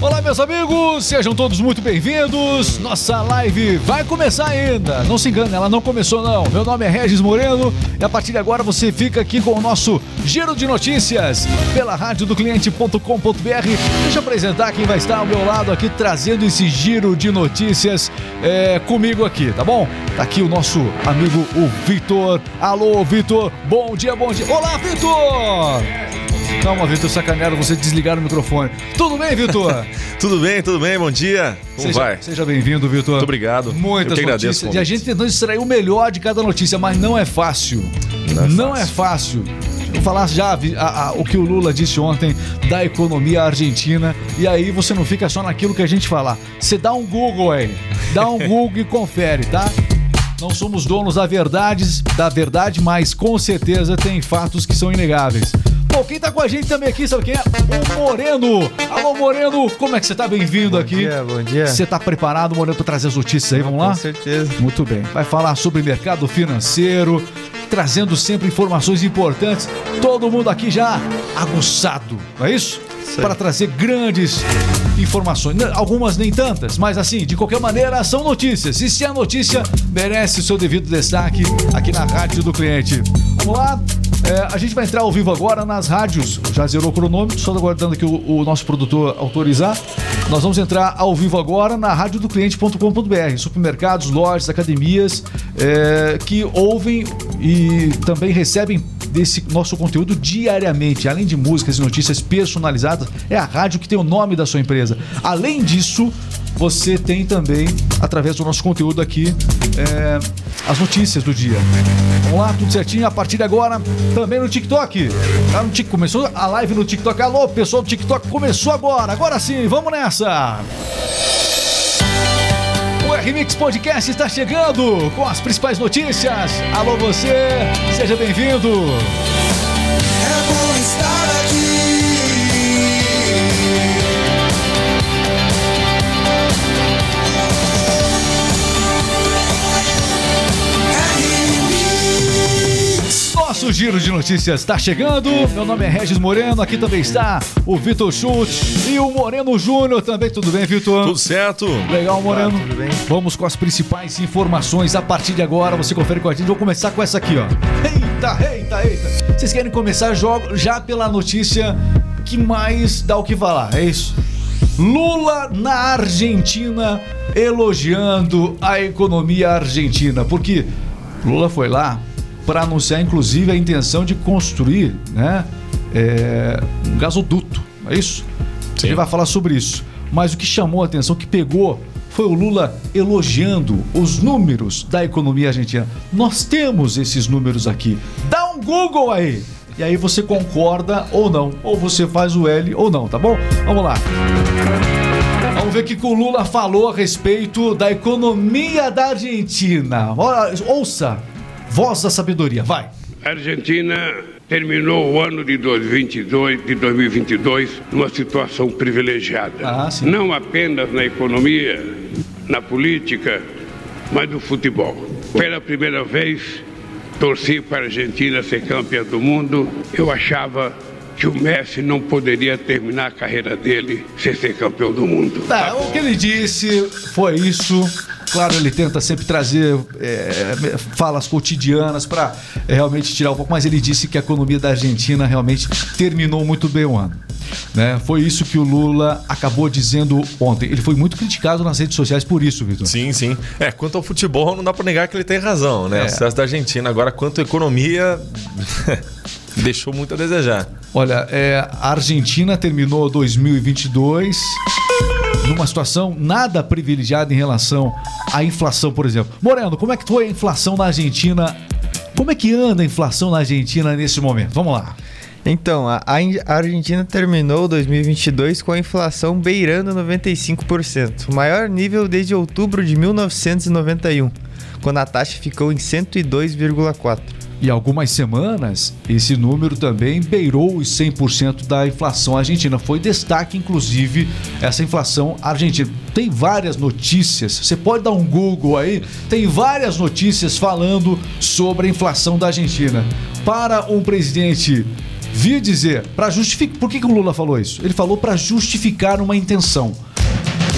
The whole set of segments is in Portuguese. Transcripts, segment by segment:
Olá, meus amigos, sejam todos muito bem-vindos. Nossa live vai começar ainda. Não se engane, ela não começou não. Meu nome é Regis Moreno e a partir de agora você fica aqui com o nosso giro de notícias pela rádio do cliente.com.br. Deixa eu apresentar quem vai estar ao meu lado aqui trazendo esse giro de notícias é, comigo aqui, tá bom? Tá aqui o nosso amigo o Vitor. Alô, Vitor. Bom dia, bom dia. Olá, Vitor. Calma, Vitor, sacanearam você desligar o microfone. Tudo bem, Vitor? tudo bem, tudo bem, bom dia. Como seja, vai? Seja bem-vindo, Vitor. Muito obrigado. Muitas notícias. E a gente tentando extrair o melhor de cada notícia, mas não é fácil. Não é não fácil. É fácil. Vou falar já a, a, o que o Lula disse ontem da economia argentina. E aí você não fica só naquilo que a gente falar. Você dá um Google aí. Dá um Google e confere, tá? Não somos donos da verdade, da verdade, mas com certeza tem fatos que são inegáveis. Bom, quem tá com a gente também aqui, sabe quem é? O Moreno. Alô, Moreno, como é que você tá? Bem-vindo aqui. Bom dia, bom dia. Você tá preparado, Moreno, para trazer as notícias aí? Vamos lá? Com certeza. Muito bem. Vai falar sobre mercado financeiro, trazendo sempre informações importantes. Todo mundo aqui já aguçado, não é isso? Para trazer grandes informações. Algumas nem tantas, mas assim, de qualquer maneira, são notícias. E se a notícia merece o seu devido destaque aqui na Rádio do Cliente. Vamos lá? É, a gente vai entrar ao vivo agora nas rádios. Já zerou o cronômetro, só aguardando aqui o, o nosso produtor autorizar. Nós vamos entrar ao vivo agora na rádio do cliente.com.br. Supermercados, lojas, academias é, que ouvem e também recebem desse nosso conteúdo diariamente. Além de músicas e notícias personalizadas, é a rádio que tem o nome da sua empresa. Além disso, você tem também, através do nosso conteúdo aqui, é, as notícias do dia. Vamos lá, tudo certinho. A partir de agora, também no TikTok. Tá no TikTok. Começou a live no TikTok. Alô, pessoal do TikTok, começou agora. Agora sim, vamos nessa. O RMix Podcast está chegando com as principais notícias. Alô, você, seja bem-vindo. Nosso giro de notícias está chegando. Meu nome é Regis Moreno. Aqui também está o Vitor Schultz e o Moreno Júnior também. Tudo bem, Vitor? Tudo certo. Legal, Moreno. tudo bem. Vamos com as principais informações a partir de agora. Você confere com a gente. Vou começar com essa aqui, ó. Eita, eita, eita. Vocês querem começar já pela notícia que mais dá o que falar? É isso? Lula na Argentina elogiando a economia argentina. Porque Lula foi lá para anunciar, inclusive, a intenção de construir né, é, um gasoduto. É isso? Sim. Ele vai falar sobre isso. Mas o que chamou a atenção, que pegou, foi o Lula elogiando os números da economia argentina. Nós temos esses números aqui. Dá um Google aí! E aí você concorda ou não. Ou você faz o L ou não, tá bom? Vamos lá. Vamos ver o que o Lula falou a respeito da economia da Argentina. Ouça Voz da Sabedoria, vai. A Argentina terminou o ano de 2022, de 2022 numa situação privilegiada. Ah, não apenas na economia, na política, mas no futebol. Pela primeira vez, torci para a Argentina ser campeã do mundo. Eu achava que o Messi não poderia terminar a carreira dele sem ser campeão do mundo. Tá, o que ele disse foi isso. Claro, ele tenta sempre trazer é, falas cotidianas para é, realmente tirar um pouco, mas ele disse que a economia da Argentina realmente terminou muito bem o ano. Né? Foi isso que o Lula acabou dizendo ontem. Ele foi muito criticado nas redes sociais por isso, Vitor. Sim, sim. É, quanto ao futebol, não dá para negar que ele tem razão, né? É. O sucesso da Argentina. Agora, quanto à economia. deixou muito a desejar. Olha, é, a Argentina terminou 2022 numa situação nada privilegiada em relação à inflação, por exemplo. Moreno, como é que foi a inflação na Argentina? Como é que anda a inflação na Argentina nesse momento? Vamos lá. Então, a, a Argentina terminou 2022 com a inflação beirando 95%, o maior nível desde outubro de 1991, quando a taxa ficou em 102,4%. E algumas semanas, esse número também beirou os 100% da inflação argentina. Foi destaque, inclusive, essa inflação argentina. Tem várias notícias, você pode dar um Google aí, tem várias notícias falando sobre a inflação da Argentina. Para um presidente vi dizer, para justificar. Por que, que o Lula falou isso? Ele falou para justificar uma intenção.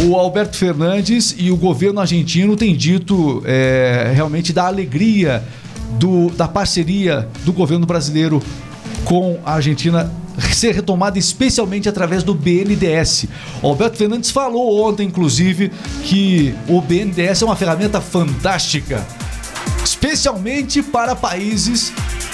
O Alberto Fernandes e o governo argentino têm dito é, realmente da alegria do, da parceria do governo brasileiro com a Argentina ser retomada especialmente através do BNDES. O Alberto Fernandes falou ontem, inclusive, que o BNDES é uma ferramenta fantástica, especialmente para países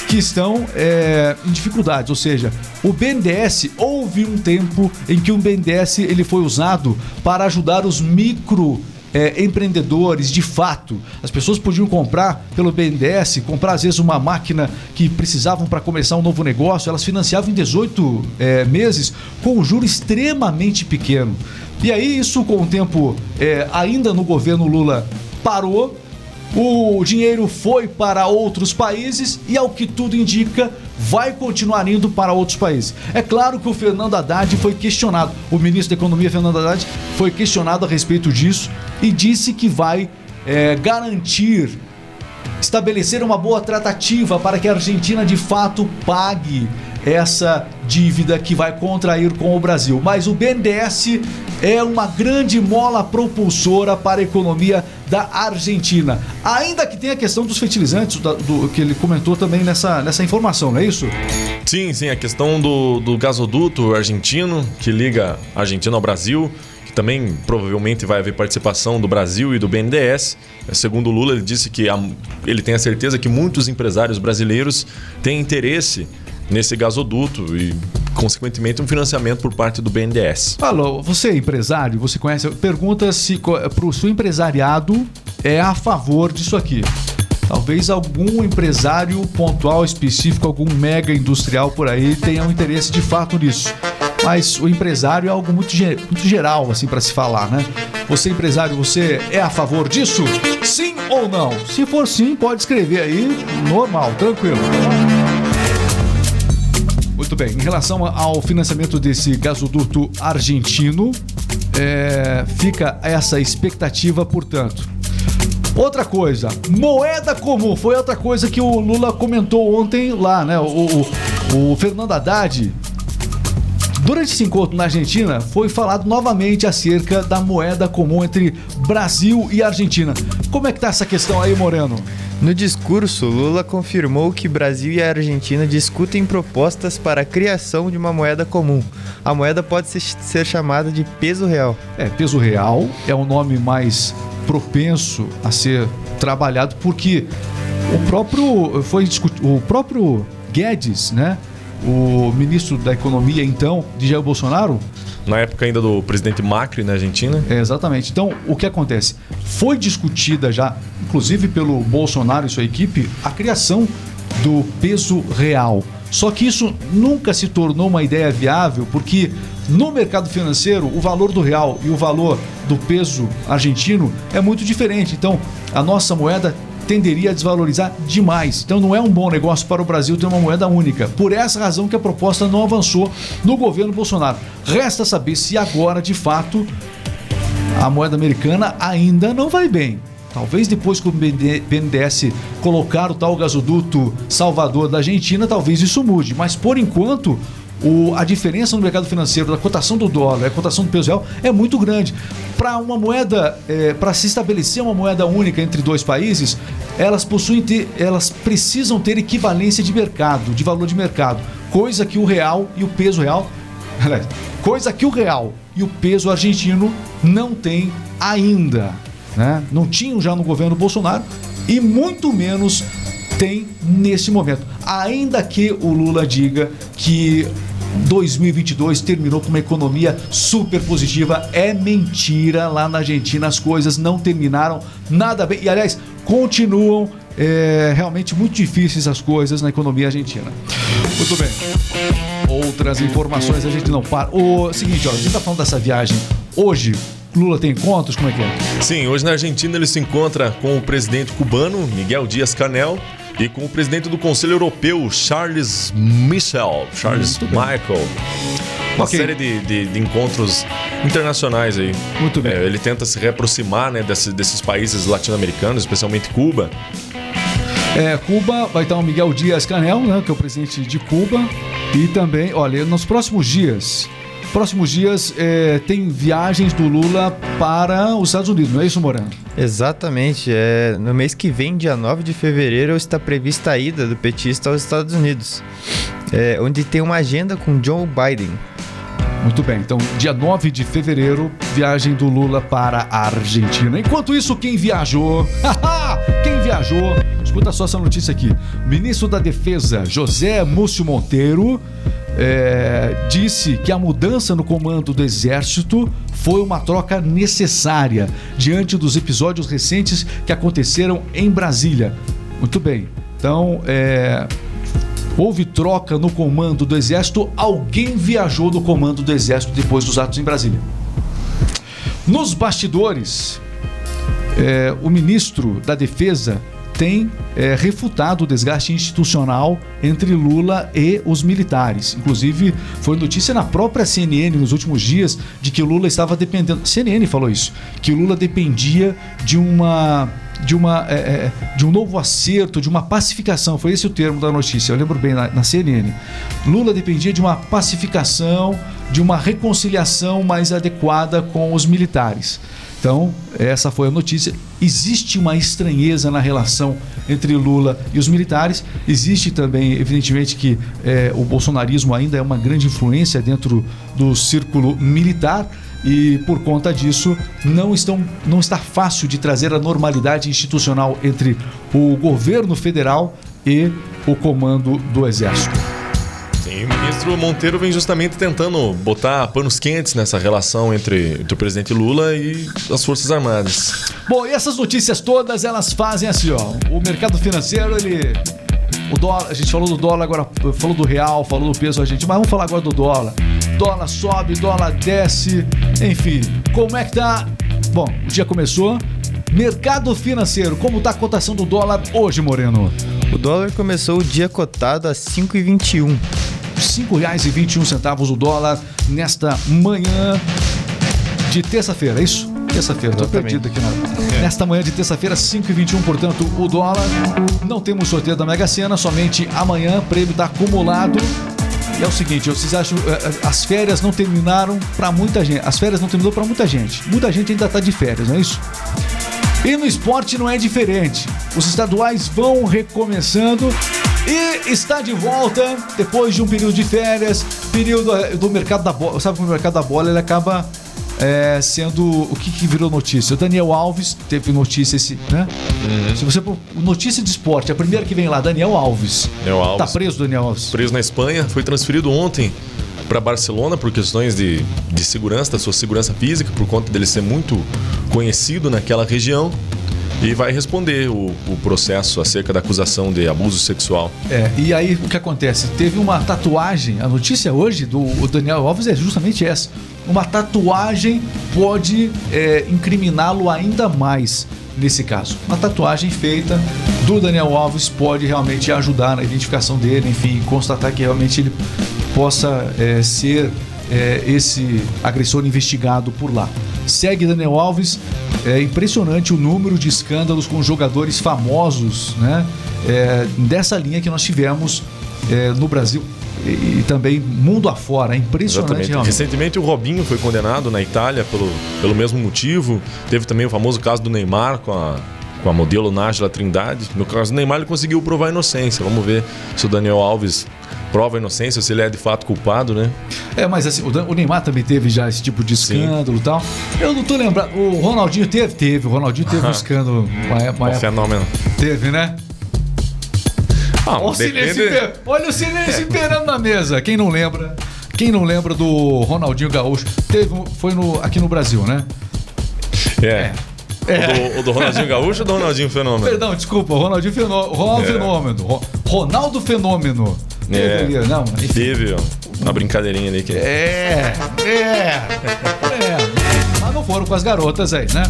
que estão é, em dificuldades. Ou seja, o BNDES houve um tempo em que o BNDES ele foi usado para ajudar os micro é, empreendedores de fato. As pessoas podiam comprar pelo BNDES, comprar às vezes uma máquina que precisavam para começar um novo negócio, elas financiavam em 18 é, meses com um juro extremamente pequeno. E aí, isso com o tempo, é, ainda no governo Lula, parou o dinheiro foi para outros países e, ao que tudo indica, vai continuar indo para outros países. É claro que o Fernando Haddad foi questionado, o ministro da Economia, Fernando Haddad, foi questionado a respeito disso e disse que vai é, garantir, estabelecer uma boa tratativa para que a Argentina de fato pague essa dívida que vai contrair com o Brasil. Mas o BNDES é uma grande mola propulsora para a economia da Argentina. Ainda que tenha a questão dos fertilizantes, do, do, que ele comentou também nessa, nessa informação, não é isso? Sim, sim, a questão do, do gasoduto argentino que liga a Argentina ao Brasil que também provavelmente vai haver participação do Brasil e do BNDES. Segundo Lula, ele disse que ele tem a certeza que muitos empresários brasileiros têm interesse nesse gasoduto e, consequentemente, um financiamento por parte do BNDES. Alô, você é empresário, você conhece? Pergunta se para o seu empresariado é a favor disso aqui. Talvez algum empresário pontual específico, algum mega industrial por aí tenha um interesse de fato nisso. Mas o empresário é algo muito, muito geral assim para se falar, né? Você empresário, você é a favor disso? Sim ou não? Se for sim, pode escrever aí, normal, tranquilo. Muito bem. Em relação ao financiamento desse gasoduto argentino, é, fica essa expectativa, portanto. Outra coisa, moeda comum. Foi outra coisa que o Lula comentou ontem lá, né? O, o, o Fernando Haddad Durante esse encontro na Argentina, foi falado novamente acerca da moeda comum entre Brasil e Argentina. Como é que tá essa questão aí, Moreno? No discurso, Lula confirmou que Brasil e a Argentina discutem propostas para a criação de uma moeda comum. A moeda pode ser chamada de peso real. É, peso real é o nome mais propenso a ser trabalhado porque o próprio foi o próprio Guedes, né? o ministro da Economia, então, de Jair Bolsonaro. Na época ainda do presidente Macri na Argentina. É, exatamente. Então, o que acontece? Foi discutida já, inclusive pelo Bolsonaro e sua equipe, a criação do peso real. Só que isso nunca se tornou uma ideia viável, porque no mercado financeiro o valor do real e o valor do peso argentino é muito diferente. Então, a nossa moeda tenderia a desvalorizar demais. Então não é um bom negócio para o Brasil ter uma moeda única. Por essa razão que a proposta não avançou no governo Bolsonaro. Resta saber se agora, de fato, a moeda americana ainda não vai bem. Talvez depois que o BNDES colocar o tal gasoduto Salvador da Argentina, talvez isso mude. Mas por enquanto, o, a diferença no mercado financeiro da cotação do dólar e a cotação do peso real é muito grande. Para uma moeda, é, para se estabelecer uma moeda única entre dois países, elas possuem ter, elas precisam ter equivalência de mercado, de valor de mercado, coisa que o real e o peso real, coisa que o real e o peso argentino não têm ainda, né? Não tinham já no governo Bolsonaro e muito menos tem nesse momento. Ainda que o Lula diga que 2022 terminou com uma economia super positiva. É mentira. Lá na Argentina as coisas não terminaram nada bem. E aliás, continuam é, realmente muito difíceis as coisas na economia argentina. Muito bem. Outras informações a gente não para. O seguinte, ó, a gente tá falando dessa viagem hoje. Lula tem encontros? Como é que é? Sim, hoje na Argentina ele se encontra com o presidente cubano, Miguel Dias Canel, e com o presidente do Conselho Europeu, Charles Michel, Charles Michael. Uma okay. série de, de, de, encontros internacionais aí. Muito bem. É, ele tenta se reaproximar né, desses, desses países latino-americanos, especialmente Cuba. É, Cuba vai estar o Miguel Dias Canel, né, que é o presidente de Cuba. E também, olha, nos próximos dias, próximos dias é, tem viagens do Lula para os Estados Unidos, não é isso, Morano? Exatamente. É, no mês que vem, dia 9 de fevereiro, está prevista a ida do petista aos Estados Unidos, é, onde tem uma agenda com Joe Biden. Muito bem, então dia 9 de fevereiro, viagem do Lula para a Argentina. Enquanto isso, quem viajou? quem viajou? Escuta só essa notícia aqui. Ministro da Defesa, José Múcio Monteiro, é, disse que a mudança no comando do Exército foi uma troca necessária diante dos episódios recentes que aconteceram em Brasília. Muito bem. Então, é, houve troca no comando do Exército. Alguém viajou no comando do Exército depois dos atos em Brasília. Nos bastidores, é, o ministro da Defesa tem é, refutado o desgaste institucional entre Lula e os militares. Inclusive, foi notícia na própria CNN nos últimos dias de que Lula estava dependendo. CNN falou isso, que Lula dependia de uma de, uma, é, de um novo acerto, de uma pacificação. Foi esse o termo da notícia, eu lembro bem na, na, CNN. Lula dependia de uma pacificação, de uma reconciliação mais adequada com os militares. Então, essa foi a notícia. Existe uma estranheza na relação entre Lula e os militares. Existe também, evidentemente, que é, o bolsonarismo ainda é uma grande influência dentro do círculo militar e por conta disso não estão não está fácil de trazer a normalidade institucional entre o governo federal e o comando do exército. Sim, o ministro Monteiro vem justamente tentando botar panos quentes nessa relação entre, entre o presidente Lula e as Forças Armadas. Bom, e essas notícias todas, elas fazem assim, ó. O mercado financeiro, ele o dólar, a gente falou do dólar agora, falou do real, falou do peso argentino, mas vamos falar agora do dólar. Dólar sobe, dólar desce, enfim, como é que tá? Bom, o dia começou. Mercado financeiro, como tá a cotação do dólar hoje, Moreno? O dólar começou o dia cotado a 5,21. R$ 5,21 o dólar nesta manhã de terça-feira, é isso? Terça-feira, tô perdido aqui na... É. Nesta manhã de terça-feira, 5h21, portanto, o dólar. Não temos sorteio da Mega Sena, somente amanhã, prêmio da acumulado. E é o seguinte, vocês acham, é, é, as férias não terminaram para muita gente. As férias não terminou para muita gente. Muita gente ainda tá de férias, não é isso? E no esporte não é diferente. Os estaduais vão recomeçando e está de volta depois de um período de férias, período eh, do mercado da bola. Sabe que o mercado da bola ele acaba é, sendo o que, que, virou notícia. O Daniel Alves teve notícia esse, né? Uhum. Se você notícia de esporte, a primeira que vem lá, Daniel Alves. Daniel Alves. Tá preso, Daniel Alves. Preso na Espanha, foi transferido ontem para Barcelona por questões de, de segurança, da sua segurança física, por conta dele ser muito conhecido naquela região e vai responder o, o, processo acerca da acusação de abuso sexual. É, e aí o que acontece? Teve uma tatuagem, a notícia hoje do Daniel Alves é justamente essa. Uma tatuagem pode é, incriminá-lo ainda mais nesse caso. Uma tatuagem feita do Daniel Alves pode realmente ajudar na identificação dele, enfim, constatar que realmente ele possa é, ser é, esse agressor investigado por lá. Segue Daniel Alves, é impressionante o número de escândalos com jogadores famosos, né? É, dessa linha que nós tivemos é, no Brasil e, e, também mundo afora. É impressionante Exatamente. realmente. Recentemente o Robinho foi condenado na Itália pelo, pelo mesmo motivo. Teve também o famoso caso do Neymar com a, com a modelo Nájila Trindade. No caso do Neymar ele conseguiu provar a inocência. Vamos ver se o Daniel Alves prova a inocência, se ele é de fato culpado, né? É, mas assim, o Neymar também teve já esse tipo de escândalo e tal. Eu não tô lembrando. O Ronaldinho teve? Teve. O Ronaldinho teve um escândalo. Uma, uma um fenômeno. Teve, né? Ah, olha, o silêncio olha o silêncio imperando na mesa. Quem não lembra? Quem não lembra do Ronaldinho Gaúcho? Teve, foi no, aqui no Brasil, né? É. é. O, do, o, do, Ronaldinho Gaúcho ou do Ronaldinho Fenômeno? Perdão, desculpa, Ronaldinho Fenômeno. Ronaldo é. Fenômeno. Ronaldo Fenômeno. É, teve, não, enfim. teve ó, uma brincadeirinha ali que. É, é, é. Mas não foram com as garotas aí, né?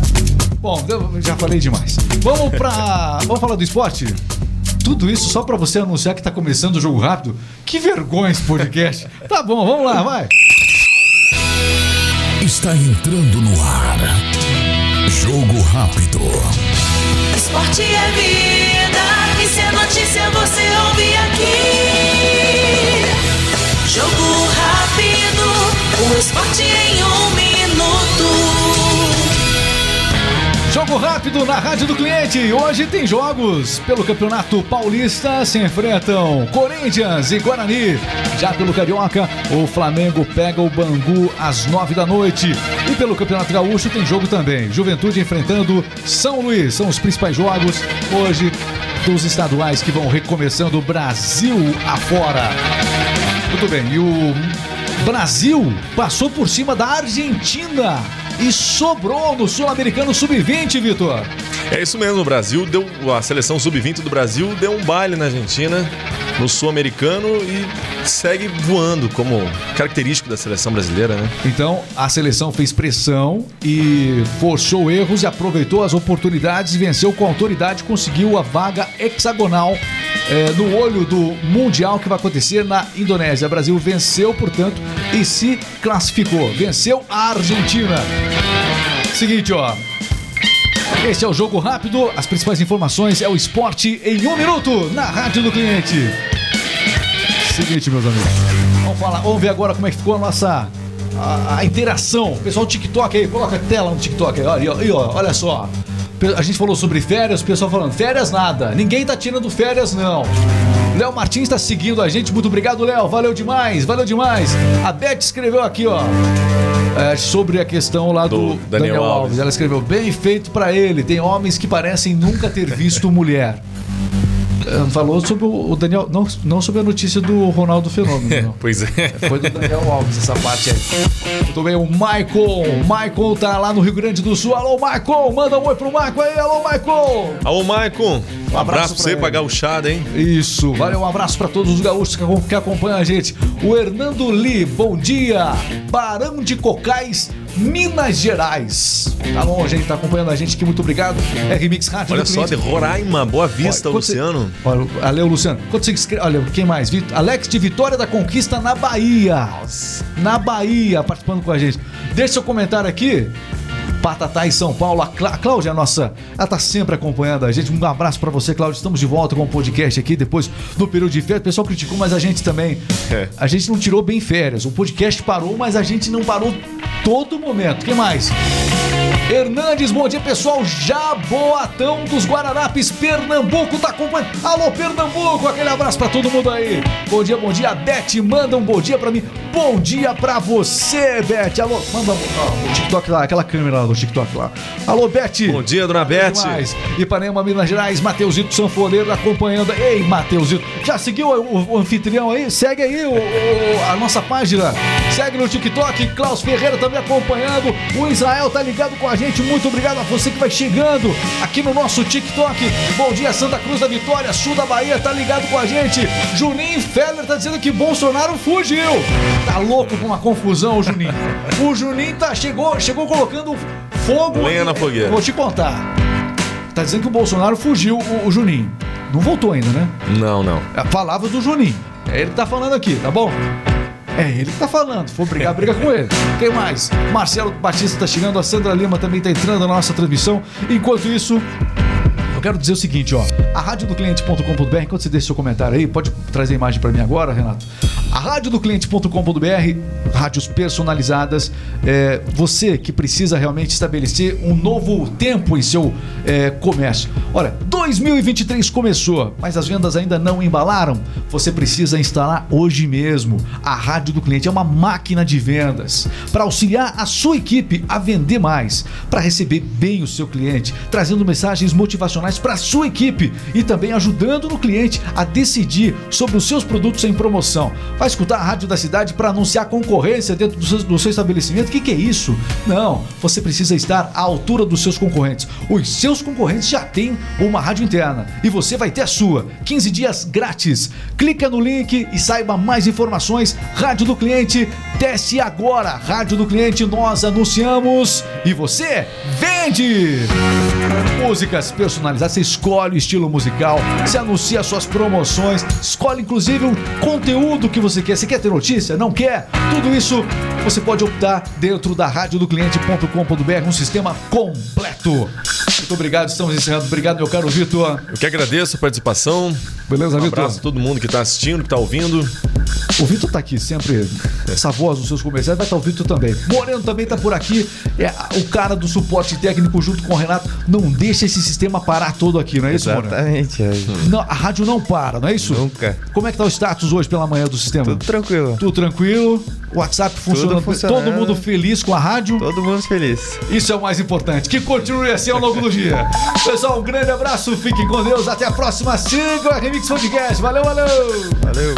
Bom, eu já falei demais. Vamos pra. Vamos falar do esporte? Tudo isso só para você anunciar que tá começando o jogo rápido? Que vergonha esse podcast. tá bom, vamos lá, vai. Está entrando no ar. Jogo rápido. Esporte é vida. Rápido na Rádio do Cliente. Hoje tem jogos. Pelo Campeonato Paulista se enfrentam Corinthians e Guarani. Já pelo Carioca, o Flamengo pega o Bangu às nove da noite. E pelo Campeonato Gaúcho tem jogo também. Juventude enfrentando São Luís. São os principais jogos hoje dos estaduais que vão recomeçando Brasil afora. Muito bem, e o Brasil passou por cima da Argentina e sobrou no Sul-Americano Sub-20, Vitor. É isso mesmo, o Brasil deu. A seleção sub-20 do Brasil deu um baile na Argentina, no Sul-Americano e segue voando, como característico da seleção brasileira, né? Então, a seleção fez pressão e forçou erros e aproveitou as oportunidades e venceu com autoridade, conseguiu a vaga hexagonal é, no olho do Mundial que vai acontecer na Indonésia. O Brasil venceu, portanto, e se classificou. Venceu a Argentina. Seguinte, ó. Este é o Jogo Rápido. As principais informações é o esporte em um minuto na Rádio do Cliente. Seguinte, meus amigos. Vamos falar, vamos ver agora como é que ficou a nossa a, a interação. Pessoal TikTok aí, coloca a tela no TikTok aí, olha, ó, olha só. A gente falou sobre férias, o pessoal falando, férias nada. Ninguém tá tirando férias, não. Léo Martins está seguindo a gente. Muito obrigado, Léo. Valeu demais, valeu demais. A Beth escreveu aqui, ó. É, sobre a questão lá do, Do Daniel, Daniel Alves. Alves. Ela escreveu: bem feito pra ele. Tem homens que parecem nunca ter visto mulher. É, Falou sobre o Daniel, não, não sobre a notícia do Ronaldo Fenômeno. não. Pois é. Foi do Daniel Alves essa parte aí. Muito bem, o Michael. Michael tá lá no Rio Grande do Sul. Alô, Michael. Manda um oi pro Michael aí. Alô, Michael. Alô, Maicon. Um abraço pra você, pra pra ele. gauchada, hein? Isso, valeu, um abraço para todos os gaúchos que, acom- que acompanham a gente. O Hernando Lee, bom dia. Barão de Cocais, Minas Gerais. Tá longe, hein? Tá acompanhando a gente aqui, muito obrigado. É Remix Rádio. Olha só, de Roraima, Boa Vista, Olha, você- Luciano. Olha, valeu, Luciano. Quando você escreve, olha, quem mais? Vit- Alex de Vitória da Conquista na Bahia. Na Bahia, participando com a gente. Deixa seu comentário aqui. Patatá em São Paulo. A, Clá- a Cláudia, nossa, ela tá sempre acompanhando a gente. Um abraço pra você, Cláudia. Estamos de volta com o podcast aqui depois do período de férias. O pessoal criticou, mas a gente também. É. A gente não tirou bem férias. O podcast parou, mas a gente não parou todo momento. Quem mais? Hernandes, bom dia pessoal. Jaboatão dos Guararapes, Pernambuco, tá acompanhando. Alô, Pernambuco, aquele abraço pra todo mundo aí. Bom dia, bom dia. Beth, manda um bom dia pra mim. Bom dia pra você, Beth. Alô, manda um, ó, o TikTok lá, aquela câmera lá do TikTok lá. Alô, Beth. Bom dia, dona Beth. Ipanema, Minas Gerais, Mateusito Sanfoneiro acompanhando. Ei, Mateusito, já seguiu o, o anfitrião aí? Segue aí o- o- a nossa página. Segue no TikTok. Klaus Ferreira também acompanhando. O Israel tá ligado com a gente. Muito obrigado a você que vai chegando aqui no nosso TikTok. Bom dia, Santa Cruz da Vitória, sul da Bahia, tá ligado com a gente. Juninho Feller tá dizendo que Bolsonaro fugiu. Tá louco com uma confusão, o Juninho. O Juninho tá, chegou, chegou colocando fogo. Lenha na fogueira. Vou te contar. Tá dizendo que o Bolsonaro fugiu, o, o Juninho. Não voltou ainda, né? Não, não. É a palavra do Juninho. É ele que tá falando aqui, tá bom? É ele que tá falando. For brigar, briga com ele. Quem mais? Marcelo Batista tá chegando, a Sandra Lima também tá entrando na nossa transmissão. Enquanto isso, eu quero dizer o seguinte, ó. A radiodocliente.com.br, enquanto você deixa seu comentário aí, pode trazer a imagem para mim agora, Renato. A radiodocliente.com.br, rádios personalizadas. É, você que precisa realmente estabelecer um novo tempo em seu é, comércio. Olha, 2023 começou, mas as vendas ainda não embalaram. Você precisa instalar hoje mesmo. A Rádio do Cliente é uma máquina de vendas para auxiliar a sua equipe a vender mais, para receber bem o seu cliente, trazendo mensagens motivacionais para a sua equipe e também ajudando no cliente a decidir sobre os seus produtos em promoção. Vai escutar a rádio da cidade para anunciar concorrência dentro do seu, do seu estabelecimento? O que, que é isso? Não, você precisa estar à altura dos seus concorrentes. Os seus concorrentes já têm uma rádio interna e você vai ter a sua. 15 dias grátis. Clica no link e saiba mais informações. Rádio do Cliente, teste agora. Rádio do Cliente, nós anunciamos e você vende! Músicas personalizadas, você escolhe o estilo musical, você anuncia suas promoções, escolhe inclusive o conteúdo que você quer. Você quer ter notícia? Não quer? Tudo isso você pode optar dentro da radiodocliente.com.br, um sistema completo. Muito obrigado, estamos encerrando. Obrigado, meu caro Vitor. Eu que agradeço a participação. Beleza, Um Vitor? abraço a todo mundo que tá assistindo, que tá ouvindo. O Vitor tá aqui sempre, essa voz dos seus comerciais, vai estar o Vitor também. Moreno também tá por aqui, é o cara do suporte técnico junto com o Renato. Não deixa esse sistema parar todo aqui, não é isso, Moreno? Exatamente. é. Não, a rádio não para, não é isso? Nunca. Como é que tá o status hoje pela manhã do sistema? Tudo tranquilo. Tudo tranquilo, WhatsApp funcionando, funcionando. todo mundo feliz com a rádio. Todo mundo feliz. Isso é o mais importante. Que continue assim ao longo do dia. Pessoal, um grande abraço, fiquem com Deus. Até a próxima. Siga o Remix Podcast. Valeu, valeu! Valeu.